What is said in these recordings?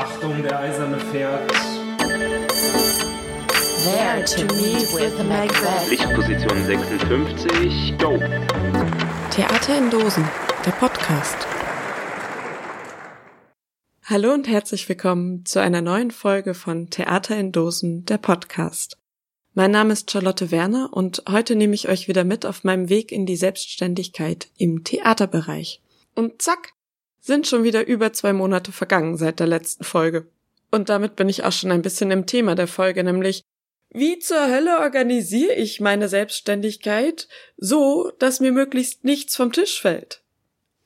Achtung, der Eiserne fährt. There to meet with Macbeth. Lichtposition 56, go! Theater in Dosen, der Podcast. Hallo und herzlich willkommen zu einer neuen Folge von Theater in Dosen, der Podcast. Mein Name ist Charlotte Werner und heute nehme ich euch wieder mit auf meinem Weg in die Selbstständigkeit im Theaterbereich. Und zack, sind schon wieder über zwei Monate vergangen seit der letzten Folge. Und damit bin ich auch schon ein bisschen im Thema der Folge, nämlich wie zur Hölle organisiere ich meine Selbstständigkeit so, dass mir möglichst nichts vom Tisch fällt?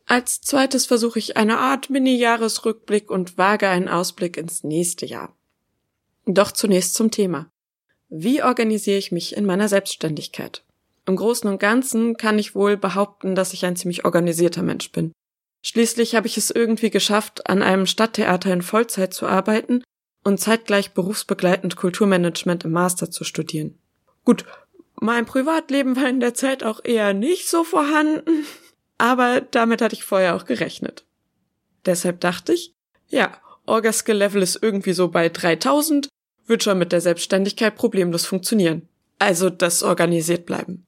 Als zweites versuche ich eine Art Mini-Jahresrückblick und wage einen Ausblick ins nächste Jahr. Doch zunächst zum Thema. Wie organisiere ich mich in meiner Selbstständigkeit? Im Großen und Ganzen kann ich wohl behaupten, dass ich ein ziemlich organisierter Mensch bin. Schließlich habe ich es irgendwie geschafft, an einem Stadttheater in Vollzeit zu arbeiten und zeitgleich berufsbegleitend Kulturmanagement im Master zu studieren. Gut, mein Privatleben war in der Zeit auch eher nicht so vorhanden, aber damit hatte ich vorher auch gerechnet. Deshalb dachte ich, ja, Orga-Skill-Level ist irgendwie so bei 3000, wird schon mit der Selbstständigkeit problemlos funktionieren. Also das organisiert bleiben.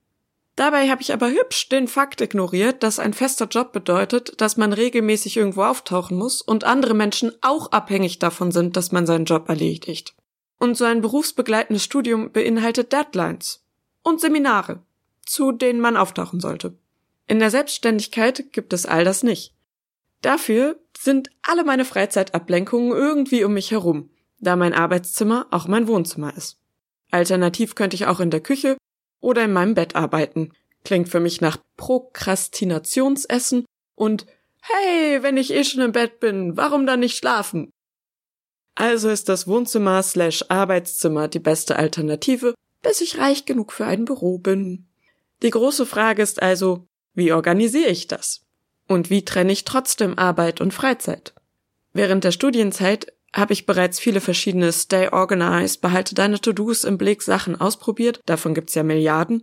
Dabei habe ich aber hübsch den Fakt ignoriert, dass ein fester Job bedeutet, dass man regelmäßig irgendwo auftauchen muss und andere Menschen auch abhängig davon sind, dass man seinen Job erledigt. Und so ein berufsbegleitendes Studium beinhaltet Deadlines und Seminare, zu denen man auftauchen sollte. In der Selbstständigkeit gibt es all das nicht. Dafür sind alle meine Freizeitablenkungen irgendwie um mich herum, da mein Arbeitszimmer auch mein Wohnzimmer ist. Alternativ könnte ich auch in der Küche oder in meinem Bett arbeiten. Klingt für mich nach Prokrastinationsessen und Hey, wenn ich eh schon im Bett bin, warum dann nicht schlafen? Also ist das Wohnzimmer slash Arbeitszimmer die beste Alternative, bis ich reich genug für ein Büro bin. Die große Frage ist also, wie organisiere ich das? Und wie trenne ich trotzdem Arbeit und Freizeit? Während der Studienzeit habe ich bereits viele verschiedene Stay Organized, behalte deine To-Dos im Blick Sachen ausprobiert, davon gibt's ja Milliarden,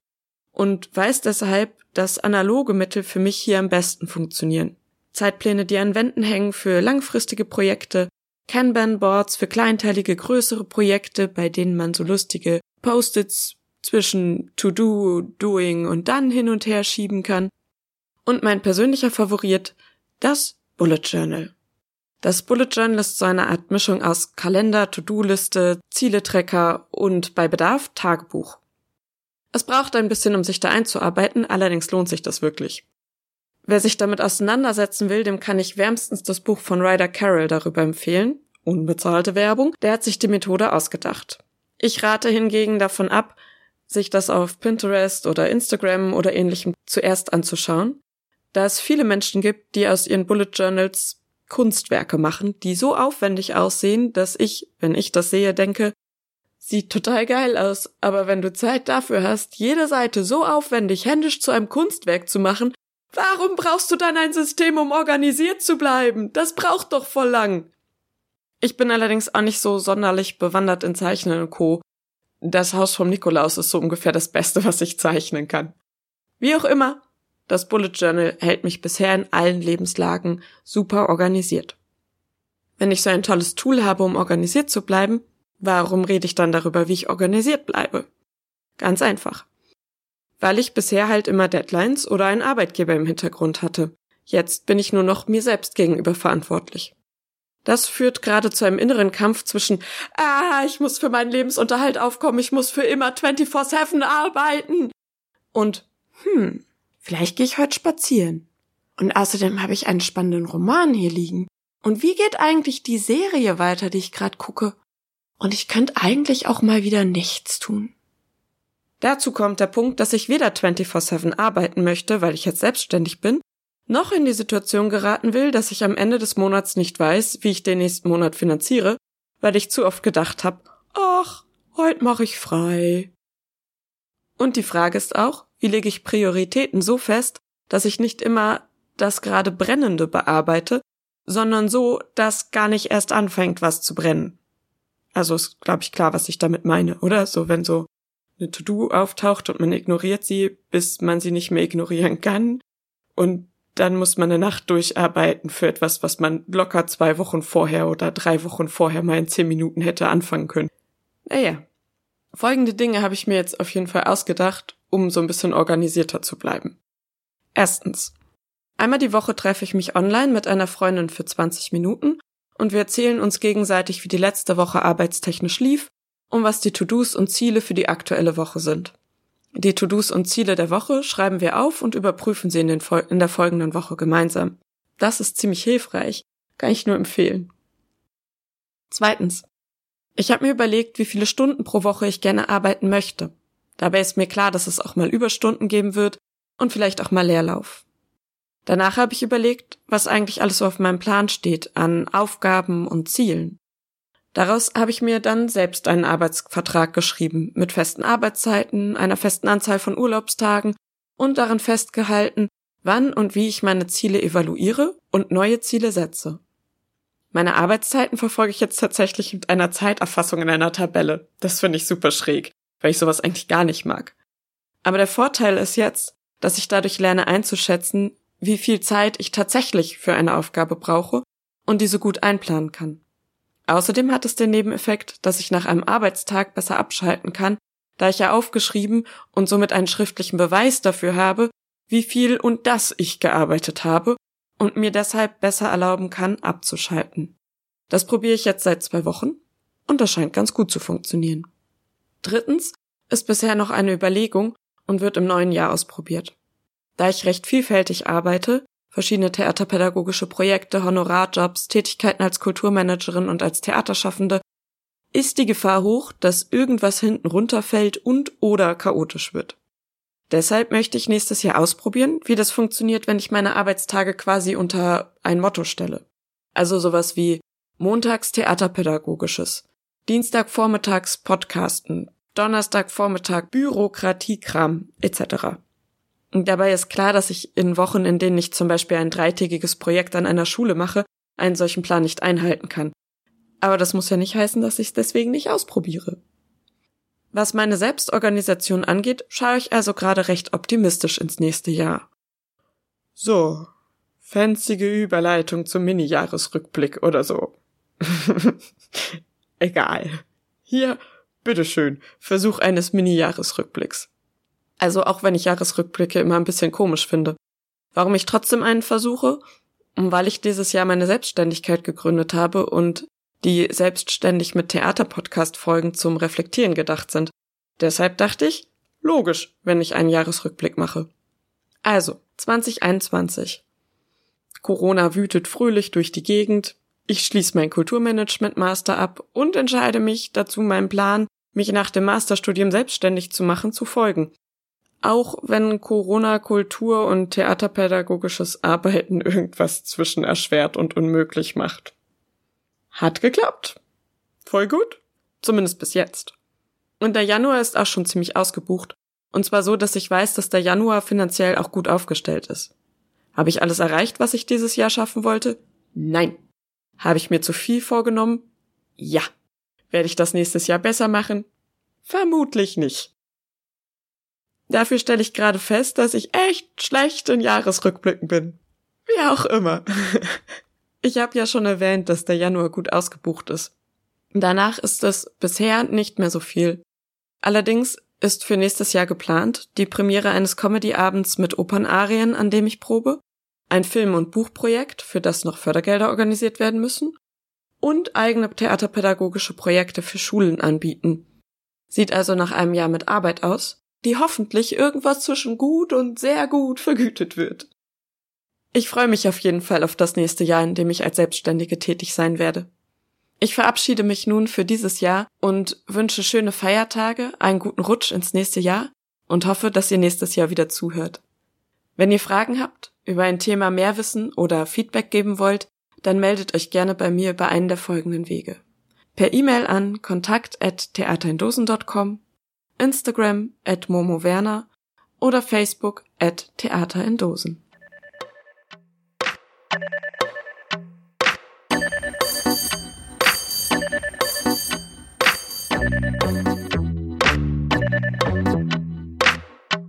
und weiß deshalb, dass analoge Mittel für mich hier am besten funktionieren. Zeitpläne, die an Wänden hängen für langfristige Projekte, Kanban-Boards für kleinteilige größere Projekte, bei denen man so lustige Post-its zwischen To-Do, Doing und dann hin und her schieben kann. Und mein persönlicher Favorit, das Bullet Journal. Das Bullet Journal ist so eine Art Mischung aus Kalender, To-Do-Liste, Zieletracker und bei Bedarf Tagebuch. Es braucht ein bisschen, um sich da einzuarbeiten, allerdings lohnt sich das wirklich. Wer sich damit auseinandersetzen will, dem kann ich wärmstens das Buch von Ryder Carroll darüber empfehlen. Unbezahlte Werbung. Der hat sich die Methode ausgedacht. Ich rate hingegen davon ab, sich das auf Pinterest oder Instagram oder ähnlichem zuerst anzuschauen, da es viele Menschen gibt, die aus ihren Bullet Journals Kunstwerke machen, die so aufwendig aussehen, dass ich, wenn ich das sehe, denke, sieht total geil aus, aber wenn du Zeit dafür hast, jede Seite so aufwendig händisch zu einem Kunstwerk zu machen, warum brauchst du dann ein System, um organisiert zu bleiben? Das braucht doch voll lang. Ich bin allerdings auch nicht so sonderlich bewandert in Zeichnen und Co. Das Haus vom Nikolaus ist so ungefähr das Beste, was ich zeichnen kann. Wie auch immer, das Bullet Journal hält mich bisher in allen Lebenslagen super organisiert. Wenn ich so ein tolles Tool habe, um organisiert zu bleiben, warum rede ich dann darüber, wie ich organisiert bleibe? Ganz einfach. Weil ich bisher halt immer Deadlines oder einen Arbeitgeber im Hintergrund hatte. Jetzt bin ich nur noch mir selbst gegenüber verantwortlich. Das führt gerade zu einem inneren Kampf zwischen, ah, ich muss für meinen Lebensunterhalt aufkommen, ich muss für immer 24-7 arbeiten und, hm, Vielleicht gehe ich heute spazieren. Und außerdem habe ich einen spannenden Roman hier liegen. Und wie geht eigentlich die Serie weiter, die ich gerade gucke? Und ich könnte eigentlich auch mal wieder nichts tun. Dazu kommt der Punkt, dass ich weder 24-7 arbeiten möchte, weil ich jetzt selbstständig bin, noch in die Situation geraten will, dass ich am Ende des Monats nicht weiß, wie ich den nächsten Monat finanziere, weil ich zu oft gedacht habe, ach, heute mache ich frei. Und die Frage ist auch, wie lege ich Prioritäten so fest, dass ich nicht immer das gerade Brennende bearbeite, sondern so, dass gar nicht erst anfängt, was zu brennen. Also ist, glaube ich, klar, was ich damit meine, oder? So, wenn so eine To-Do auftaucht und man ignoriert sie, bis man sie nicht mehr ignorieren kann. Und dann muss man eine Nacht durcharbeiten für etwas, was man locker zwei Wochen vorher oder drei Wochen vorher mal in zehn Minuten hätte anfangen können. Naja. Folgende Dinge habe ich mir jetzt auf jeden Fall ausgedacht, um so ein bisschen organisierter zu bleiben. Erstens. Einmal die Woche treffe ich mich online mit einer Freundin für 20 Minuten und wir erzählen uns gegenseitig, wie die letzte Woche arbeitstechnisch lief und was die To-Dos und Ziele für die aktuelle Woche sind. Die To-Dos und Ziele der Woche schreiben wir auf und überprüfen sie in, den in der folgenden Woche gemeinsam. Das ist ziemlich hilfreich, kann ich nur empfehlen. Zweitens. Ich habe mir überlegt, wie viele Stunden pro Woche ich gerne arbeiten möchte. Dabei ist mir klar, dass es auch mal Überstunden geben wird und vielleicht auch mal Leerlauf. Danach habe ich überlegt, was eigentlich alles so auf meinem Plan steht an Aufgaben und Zielen. Daraus habe ich mir dann selbst einen Arbeitsvertrag geschrieben mit festen Arbeitszeiten, einer festen Anzahl von Urlaubstagen und darin festgehalten, wann und wie ich meine Ziele evaluiere und neue Ziele setze. Meine Arbeitszeiten verfolge ich jetzt tatsächlich mit einer Zeiterfassung in einer Tabelle. Das finde ich super schräg, weil ich sowas eigentlich gar nicht mag. Aber der Vorteil ist jetzt, dass ich dadurch lerne einzuschätzen, wie viel Zeit ich tatsächlich für eine Aufgabe brauche und diese gut einplanen kann. Außerdem hat es den Nebeneffekt, dass ich nach einem Arbeitstag besser abschalten kann, da ich ja aufgeschrieben und somit einen schriftlichen Beweis dafür habe, wie viel und das ich gearbeitet habe und mir deshalb besser erlauben kann, abzuschalten. Das probiere ich jetzt seit zwei Wochen und das scheint ganz gut zu funktionieren. Drittens ist bisher noch eine Überlegung und wird im neuen Jahr ausprobiert. Da ich recht vielfältig arbeite, verschiedene theaterpädagogische Projekte, Honorarjobs, Tätigkeiten als Kulturmanagerin und als Theaterschaffende, ist die Gefahr hoch, dass irgendwas hinten runterfällt und oder chaotisch wird. Deshalb möchte ich nächstes Jahr ausprobieren, wie das funktioniert, wenn ich meine Arbeitstage quasi unter ein Motto stelle. Also sowas wie Montags Theaterpädagogisches, Dienstagvormittags Podcasten, Donnerstagvormittag Bürokratiekram etc. Und dabei ist klar, dass ich in Wochen, in denen ich zum Beispiel ein dreitägiges Projekt an einer Schule mache, einen solchen Plan nicht einhalten kann. Aber das muss ja nicht heißen, dass ich es deswegen nicht ausprobiere. Was meine Selbstorganisation angeht, schaue ich also gerade recht optimistisch ins nächste Jahr. So, fanzige Überleitung zum Mini-Jahresrückblick oder so. Egal. Hier, bitteschön, Versuch eines Mini-Jahresrückblicks. Also auch wenn ich Jahresrückblicke immer ein bisschen komisch finde. Warum ich trotzdem einen versuche? Weil ich dieses Jahr meine Selbstständigkeit gegründet habe und die selbstständig mit Theaterpodcast-Folgen zum Reflektieren gedacht sind. Deshalb dachte ich, logisch, wenn ich einen Jahresrückblick mache. Also, 2021. Corona wütet fröhlich durch die Gegend. Ich schließe mein Kulturmanagement-Master ab und entscheide mich dazu meinem Plan, mich nach dem Masterstudium selbstständig zu machen, zu folgen auch wenn Corona Kultur und theaterpädagogisches Arbeiten irgendwas zwischen erschwert und unmöglich macht. Hat geklappt. Voll gut. Zumindest bis jetzt. Und der Januar ist auch schon ziemlich ausgebucht. Und zwar so, dass ich weiß, dass der Januar finanziell auch gut aufgestellt ist. Habe ich alles erreicht, was ich dieses Jahr schaffen wollte? Nein. Habe ich mir zu viel vorgenommen? Ja. Werde ich das nächstes Jahr besser machen? Vermutlich nicht. Dafür stelle ich gerade fest, dass ich echt schlecht in Jahresrückblicken bin. Wie auch immer. Ich habe ja schon erwähnt, dass der Januar gut ausgebucht ist. Danach ist es bisher nicht mehr so viel. Allerdings ist für nächstes Jahr geplant die Premiere eines Comedy-Abends mit Opernarien, an dem ich probe, ein Film- und Buchprojekt, für das noch Fördergelder organisiert werden müssen, und eigene theaterpädagogische Projekte für Schulen anbieten. Sieht also nach einem Jahr mit Arbeit aus, die hoffentlich irgendwas zwischen gut und sehr gut vergütet wird. Ich freue mich auf jeden Fall auf das nächste Jahr, in dem ich als Selbstständige tätig sein werde. Ich verabschiede mich nun für dieses Jahr und wünsche schöne Feiertage, einen guten Rutsch ins nächste Jahr und hoffe, dass ihr nächstes Jahr wieder zuhört. Wenn ihr Fragen habt, über ein Thema mehr wissen oder Feedback geben wollt, dann meldet euch gerne bei mir über einen der folgenden Wege. Per E-Mail an kontakt@theaterindosen.com Instagram at Momo Werner oder Facebook at Theater in Dosen.